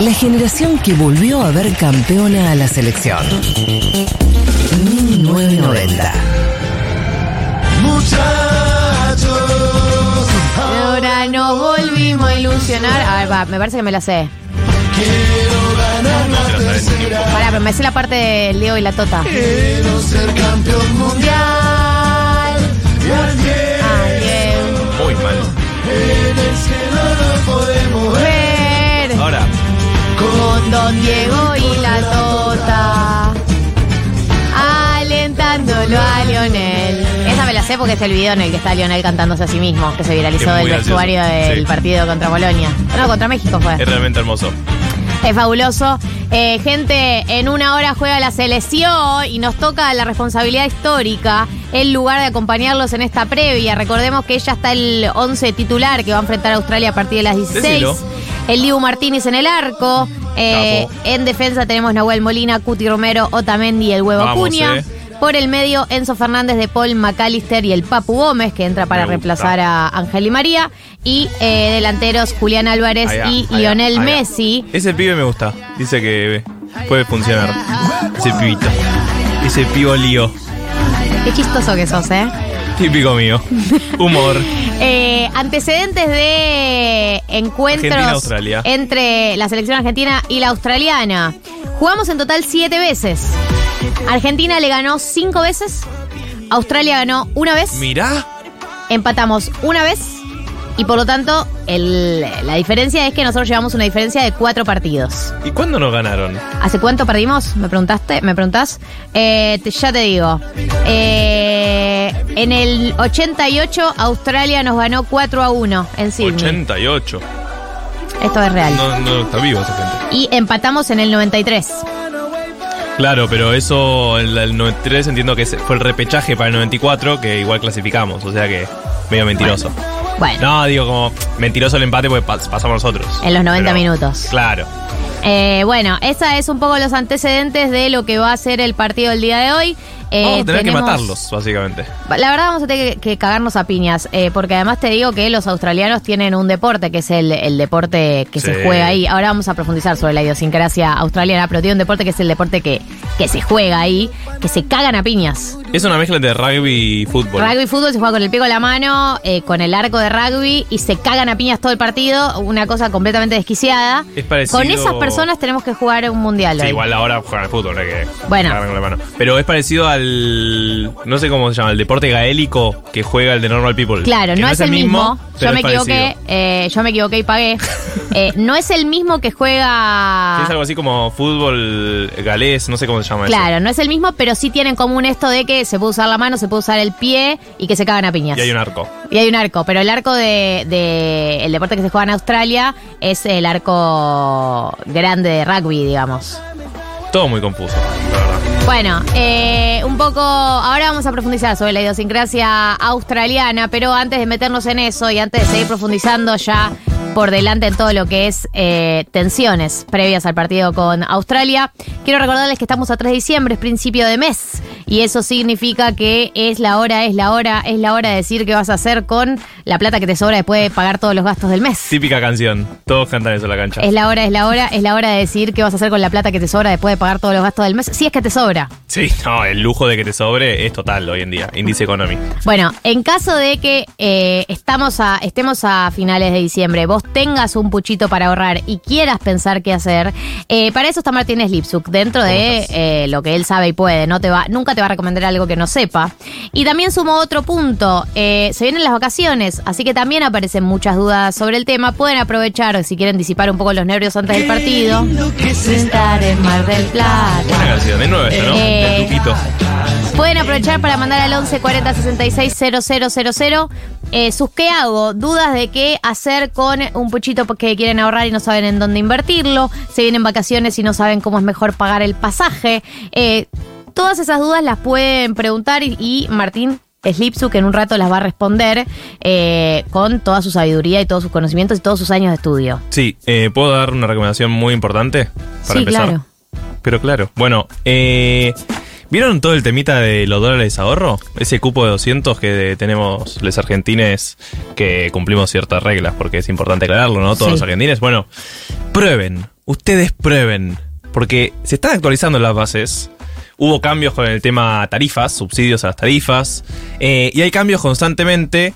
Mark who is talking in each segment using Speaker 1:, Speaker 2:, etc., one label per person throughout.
Speaker 1: La generación que volvió a ver campeona a la selección. 1990.
Speaker 2: Ahora nos volvimos a ilusionar. A ver, va, me parece que me la sé. Pará, pero me sé la parte del Leo y la Tota. Mundial. Don Diego y la Tota. Alentándolo a Lionel. Esa me la sé porque es el video en el que está Lionel cantándose a sí mismo, que se viralizó
Speaker 3: Es muy
Speaker 2: del vestuario del
Speaker 3: sí.
Speaker 2: partido contra Bolonia. No, contra México fue.
Speaker 3: es realmente hermoso.
Speaker 2: Es fabuloso. Eh, gente, en una hora juega la selección y nos toca la responsabilidad histórica, el lugar de acompañarlos en esta previa. Recordemos que ya está el 11 titular que va a enfrentar a Australia a partir de las 16.
Speaker 3: Decilo.
Speaker 2: El Dibu Martínez en el arco. Eh, en defensa tenemos Nahuel Molina, Cuti Romero, Otamendi y el Huevo
Speaker 3: Vamos,
Speaker 2: Acuña.
Speaker 3: eh.
Speaker 2: Por el medio, Enzo Fernández de Paul McAllister y el Papu Gómez, que entra para reemplazar a Ángel y María. Y eh, delanteros, Julián Álvarez y Lionel. Messi.
Speaker 3: Ese pibe me gusta. Dice que puede funcionar. Ese pibito. Ese pibo lío.
Speaker 2: Qué chistoso que sos, ¿eh?
Speaker 3: Típico mío. Humor.
Speaker 2: Eh, antecedentes de encuentros entre la selección argentina y la australiana. Jugamos en total siete veces. Argentina le ganó cinco veces. Australia ganó una vez.
Speaker 3: Mirá.
Speaker 2: Empatamos una vez. Y por lo tanto, el- la diferencia es que nosotros llevamos una diferencia de cuatro partidos.
Speaker 3: ¿Y cuándo nos ganaron?
Speaker 2: ¿Hace cuánto perdimos? ¿Me preguntaste? ¿Me preguntás? Eh, te- ya te digo. Eh, en el 88, Australia nos ganó 4 a 1 en Sydney.
Speaker 3: 88.
Speaker 2: Esto es real.
Speaker 3: No, no está vivo esa gente.
Speaker 2: Y empatamos en el 93.
Speaker 3: Claro, pero eso, el, el 93 entiendo que fue el repechaje para el 94, que igual clasificamos, o sea que medio mentiroso.
Speaker 2: Bueno,
Speaker 3: No, digo como mentiroso el empate porque pas- pasamos nosotros.
Speaker 2: En los 90
Speaker 3: Pero,
Speaker 2: minutos.
Speaker 3: Claro.
Speaker 2: eh, bueno, esa es un poco los antecedentes de lo que va a ser el partido del día de hoy. Eh,
Speaker 3: Vamos a tener
Speaker 2: tenemos-
Speaker 3: que matarlos, básicamente.
Speaker 2: La verdad vamos a tener que, que cagarnos a piñas, eh, porque además te digo que los australianos tienen un deporte que es el, el deporte que se juega ahí. Ahora vamos a profundizar sobre la idiosincrasia australiana, pero tiene un deporte que es el deporte que, que se juega ahí, que se cagan a piñas.
Speaker 3: Es una mezcla de rugby y fútbol.
Speaker 2: Rugby y fútbol se juega con el pie con la mano, eh, con el arco de rugby y se cagan a piñas todo el partido, una cosa completamente desquiciada.
Speaker 3: Es parecido-
Speaker 2: Con esas personas tenemos que jugar un mundial.
Speaker 3: Sí,
Speaker 2: hoy.
Speaker 3: igual ahora juegan al fútbol, que
Speaker 2: Bueno.
Speaker 3: con la mano. Pero es parecido al. No sé cómo se llama, el deporte gaélico que juega el de Normal People.
Speaker 2: Claro,
Speaker 3: Que
Speaker 2: no, es el mismo. Yo me equivoqué, eh, yo me equivoqué y pagué. Eh, no es el mismo que juega.
Speaker 3: Es algo así como fútbol galés, no sé cómo se llama
Speaker 2: Claro, no es el mismo, pero sí tienen en común esto de que se puede usar la mano, se puede usar el pie y que se cagan a piñas.
Speaker 3: Y hay un arco.
Speaker 2: Y hay un arco, pero el arco de, de- el deporte que se juega en Australia es el arco grande de rugby, digamos.
Speaker 3: Todo muy confuso, la verdad.
Speaker 2: Bueno, eh, un poco, ahora vamos a profundizar sobre la idiosincrasia australiana, pero antes de meternos en eso y antes de seguir profundizando ya por delante en todo lo que es eh, tensiones previas al partido con Australia, quiero recordarles que estamos a 3 de diciembre, es principio de mes, y eso significa que es la hora, es la hora, es la hora de decir qué vas a hacer con la plata que te sobra después de pagar todos los gastos del mes.
Speaker 3: Típica canción. Todos cantan eso en la cancha.
Speaker 2: Es la hora, es la hora, es la hora de decir qué vas a hacer con la plata que te sobra después de pagar todos los gastos del mes, si es que te sobra.
Speaker 3: Sí, no, el lujo de que te sobre es total hoy en día. Índice Economy.
Speaker 2: Bueno, en caso de que eh, estamos a, estemos a finales de diciembre, vos tengas un puchito para ahorrar y quieras pensar qué hacer, eh, para eso está Martínez Lipsuk, dentro de eh, lo que él sabe y puede, no te va, nunca te va a recomendar algo que no sepa. Y también sumo otro punto, eh, se vienen las vacaciones, así que también aparecen muchas dudas sobre el tema, pueden aprovechar si quieren disipar un poco los nervios antes del partido. Estar en Mar del Plata.
Speaker 3: Buena canción, nueva esta, ¿no?
Speaker 2: Eh,
Speaker 3: Del.
Speaker 2: Pueden aprovechar para mandar al 11 40 66 000 eh, sus qué hago, dudas de qué hacer con un puchito porque quieren ahorrar y no saben en dónde invertirlo, se vienen vacaciones y no saben cómo es mejor pagar el pasaje. Eh, todas esas dudas las pueden preguntar y, y Martín Slipsu, que en un rato las va a responder eh, con toda su sabiduría y todos sus conocimientos y todos sus años de estudio.
Speaker 3: Sí, eh, ¿puedo dar una recomendación muy importante para
Speaker 2: sí,
Speaker 3: empezar?
Speaker 2: claro.
Speaker 3: Pero claro, bueno, eh, ¿vieron todo el temita de los dólares ahorro? Ese cupo de 200 que tenemos los argentines que cumplimos ciertas reglas, porque es importante aclararlo, ¿no? Todos
Speaker 2: Sí.
Speaker 3: los argentines. Bueno, prueben, ustedes prueben, porque se están actualizando las bases. Hubo cambios con el tema tarifas, subsidios a las tarifas, eh, y hay cambios constantemente.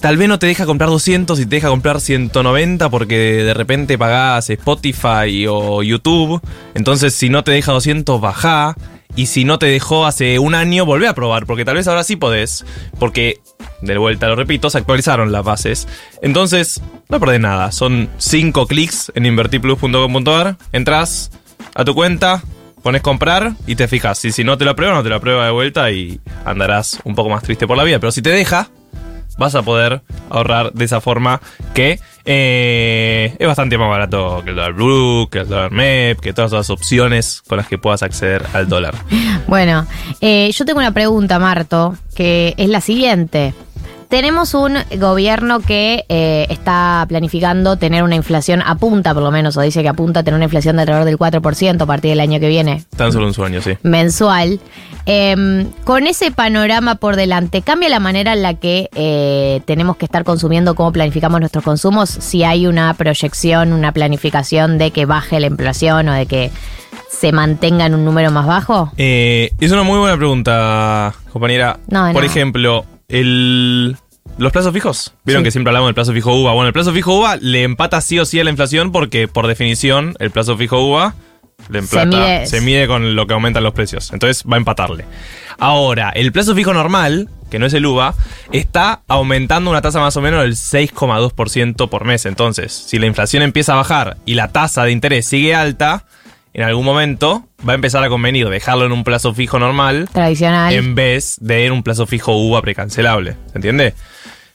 Speaker 3: Tal vez no te deja comprar 200 y te deja comprar 190 porque de repente pagás Spotify o YouTube. Entonces, si no te deja 200, baja. Y si no te dejó hace un año, volvé a probar, porque tal vez ahora sí podés. Porque, de vuelta lo repito, se actualizaron las bases. Entonces, no perdés nada. Son 5 clics en invertiplus.com.ar. Entrás a tu cuenta, pones comprar y te fijas. Y si no te la prueba, no te la prueba de vuelta y andarás un poco más triste por la vida. Pero si te deja, vas a poder ahorrar de esa forma que eh, es bastante más barato que el dólar blue, que el dólar MEP, que todas las opciones con las que puedas acceder al dólar.
Speaker 2: Bueno, eh, yo tengo una pregunta, Marto, que es la siguiente. Tenemos un gobierno que eh, está planificando tener una inflación, apunta por lo menos, o dice que apunta a tener una inflación de alrededor del 4% a partir del año que viene.
Speaker 3: Tan solo un sueño, sí.
Speaker 2: Mensual. Eh, con ese panorama por delante, ¿cambia la manera en la que eh, tenemos que estar consumiendo, cómo planificamos nuestros consumos? Si hay una proyección, una planificación de que baje la inflación o de que se mantenga en un número más bajo?
Speaker 3: Eh, es una muy buena pregunta, compañera.
Speaker 2: No,
Speaker 3: Por ejemplo, el, los plazos fijos. Vieron
Speaker 2: Sí.
Speaker 3: que siempre hablamos del plazo fijo UVA. Bueno, el plazo fijo UVA le empata sí o sí a la inflación porque, por definición, el plazo fijo UVA le
Speaker 2: Se mide-
Speaker 3: se mide con lo que aumentan los precios. Entonces va a empatarle. Ahora, el plazo fijo normal, que no es el UVA, está aumentando una tasa más o menos del 6,2% por mes. Entonces, si la inflación empieza a bajar y la tasa de interés sigue alta, en algún momento va a empezar a convenir dejarlo en un plazo fijo normal
Speaker 2: Tradicional.
Speaker 3: en vez de en un plazo fijo UVA precancelable. ¿Se entiende?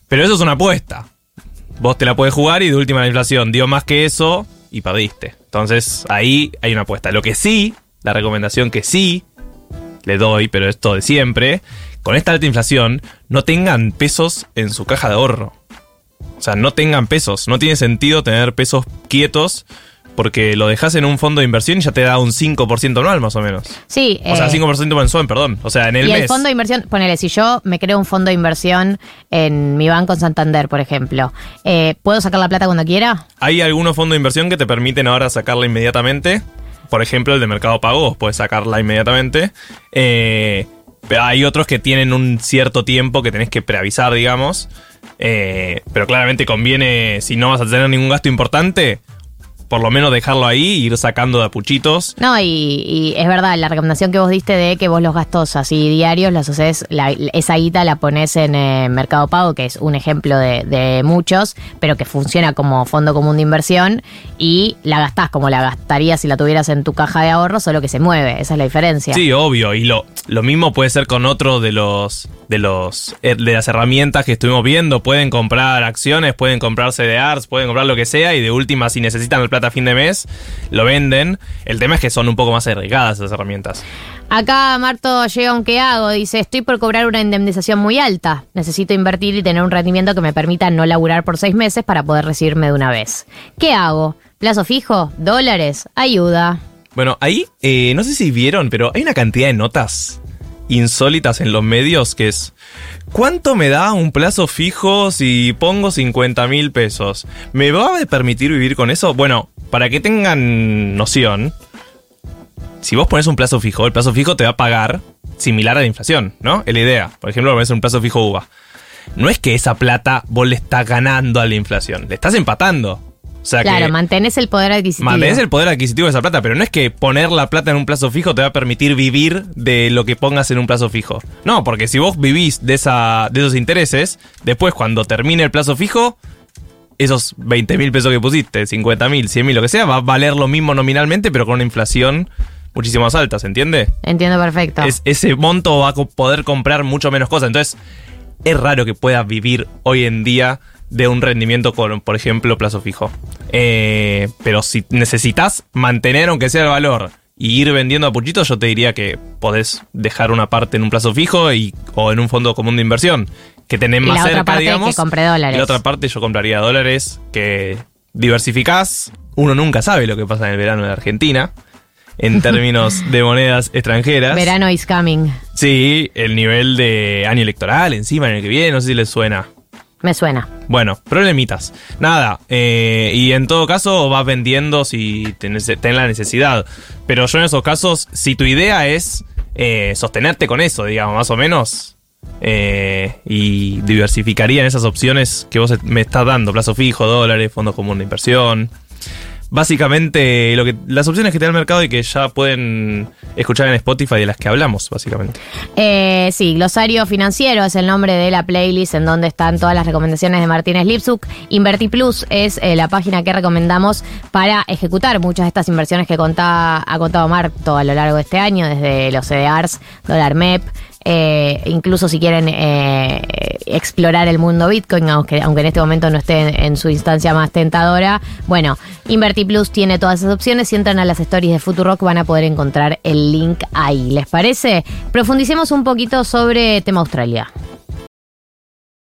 Speaker 3: Pero eso es una apuesta. Vos te la puedes jugar y de última la inflación dio más que eso y perdiste. Entonces ahí hay una apuesta. Lo que sí, la recomendación que sí le doy, pero esto de siempre, con esta alta inflación, no tengan pesos en su caja de ahorro. O sea, no tengan pesos. No tiene sentido tener pesos quietos porque lo dejas en un fondo de inversión y ya te da un 5% anual más o menos.
Speaker 2: sí.
Speaker 3: O sea,
Speaker 2: eh,
Speaker 3: 5% mensual, perdón. O sea, en el
Speaker 2: y
Speaker 3: mes.
Speaker 2: el fondo de inversión, ponele, si yo me creo un fondo de inversión en mi banco en Santander, por ejemplo, eh, ¿puedo sacar la plata cuando quiera?
Speaker 3: Hay algunos fondos de inversión que te permiten ahora sacarla inmediatamente. Por ejemplo, el de Mercado Pago, puedes sacarla inmediatamente. Eh, pero hay otros que tienen un cierto tiempo que tenés que preavisar, digamos. Eh, pero claramente conviene, si no vas a tener ningún gasto importante, por lo menos dejarlo ahí e ir sacando de apuchitos.
Speaker 2: No, y, y es verdad, la recomendación que vos diste de que vos los gastos así diarios los haces, la- esa guita la pones en eh, Mercado Pago, que es un ejemplo de, de muchos, pero que funciona como fondo común de inversión y la gastás como la gastarías si la tuvieras en tu caja de ahorro, solo que se mueve, esa es la diferencia.
Speaker 3: Sí, obvio. Y lo, lo mismo puede ser con otro de los de los eh, de las herramientas que estuvimos viendo. Pueden comprar acciones, pueden comprar CDRs, pueden comprar lo que sea. Y de última, si necesitan el plata a fin de mes, lo venden. El tema es que son un poco más arriesgadas esas herramientas.
Speaker 2: Acá Marto llega un qué hago, dice, estoy por cobrar una indemnización muy alta. Necesito invertir y tener un rendimiento que me permita no laburar por seis meses para poder recibirme de una vez. ¿Qué hago? ¿Plazo fijo? ¿Dólares? Ayuda.
Speaker 3: Bueno, ahí eh, no sé si vieron, pero hay una cantidad de notas insólitas en los medios que es ¿Cuánto me da un plazo fijo si pongo 50 mil pesos? ¿Me va a permitir vivir con eso? Bueno, para que tengan noción, si vos pones un plazo fijo, el plazo fijo te va a pagar similar a la inflación, ¿no? Es la idea. Por ejemplo, pones un plazo fijo UVA. No es que esa plata vos le estás ganando a la inflación, le estás empatando. O sea
Speaker 2: Claro,
Speaker 3: que
Speaker 2: mantenés el poder adquisitivo.
Speaker 3: mantenés el poder adquisitivo de esa plata, pero no es que poner la plata en un plazo fijo te va a permitir vivir de lo que pongas en un plazo fijo. No, porque si vos vivís de, esa, de esos intereses, después cuando termine el plazo fijo, esos 20 mil pesos que pusiste, 50 mil, 100 mil, lo que sea, va a valer lo mismo nominalmente, pero con una inflación muchísimo más alta, ¿se entiende?
Speaker 2: Entiendo perfecto.
Speaker 3: Es- ese monto va a poder comprar mucho menos cosas. Entonces, es raro que puedas vivir hoy en día de un rendimiento con, por ejemplo, plazo fijo. Eh, pero si necesitas mantener, aunque sea el valor, y ir vendiendo a puchitos, yo te diría que podés dejar una parte en un plazo fijo y, o en un fondo común de inversión, que tenés
Speaker 2: Y
Speaker 3: más
Speaker 2: la otra
Speaker 3: cerca,
Speaker 2: parte que
Speaker 3: digamos.
Speaker 2: compre dólares.
Speaker 3: Y la otra parte yo compraría dólares, que diversificás. Uno nunca sabe lo que pasa en el verano en Argentina. En términos de monedas extranjeras.
Speaker 2: Verano is coming.
Speaker 3: Sí, el nivel de año electoral encima en el que viene, no sé si les suena.
Speaker 2: Me suena.
Speaker 3: Bueno, problemitas. Nada, eh, y en todo caso vas vendiendo si tenés, tenés la necesidad. Pero yo en esos casos, si tu idea es eh, sostenerte con eso, digamos, más o menos, eh, y diversificaría en esas opciones que vos me estás dando, plazo fijo, dólares, fondos comunes de inversión. Básicamente, lo que, las opciones que te da el mercado y que ya pueden escuchar en Spotify de las que hablamos, básicamente.
Speaker 2: Eh, sí, Glosario Financiero es el nombre de la playlist en donde están todas las recomendaciones de Martínez Lipsuk. Inverti Plus es eh, la página que recomendamos para ejecutar muchas de estas inversiones que ha contado Marto a lo largo de este año, desde los CDRs, Dólar MEP, eh, incluso si quieren eh, explorar el mundo Bitcoin, aunque, aunque en este momento no esté en, su instancia más tentadora. Bueno, InvertiPlus tiene todas esas opciones. Si entran a las stories de Futurock van a poder encontrar el link ahí. ¿Les parece? Profundicemos un poquito sobre tema Australia.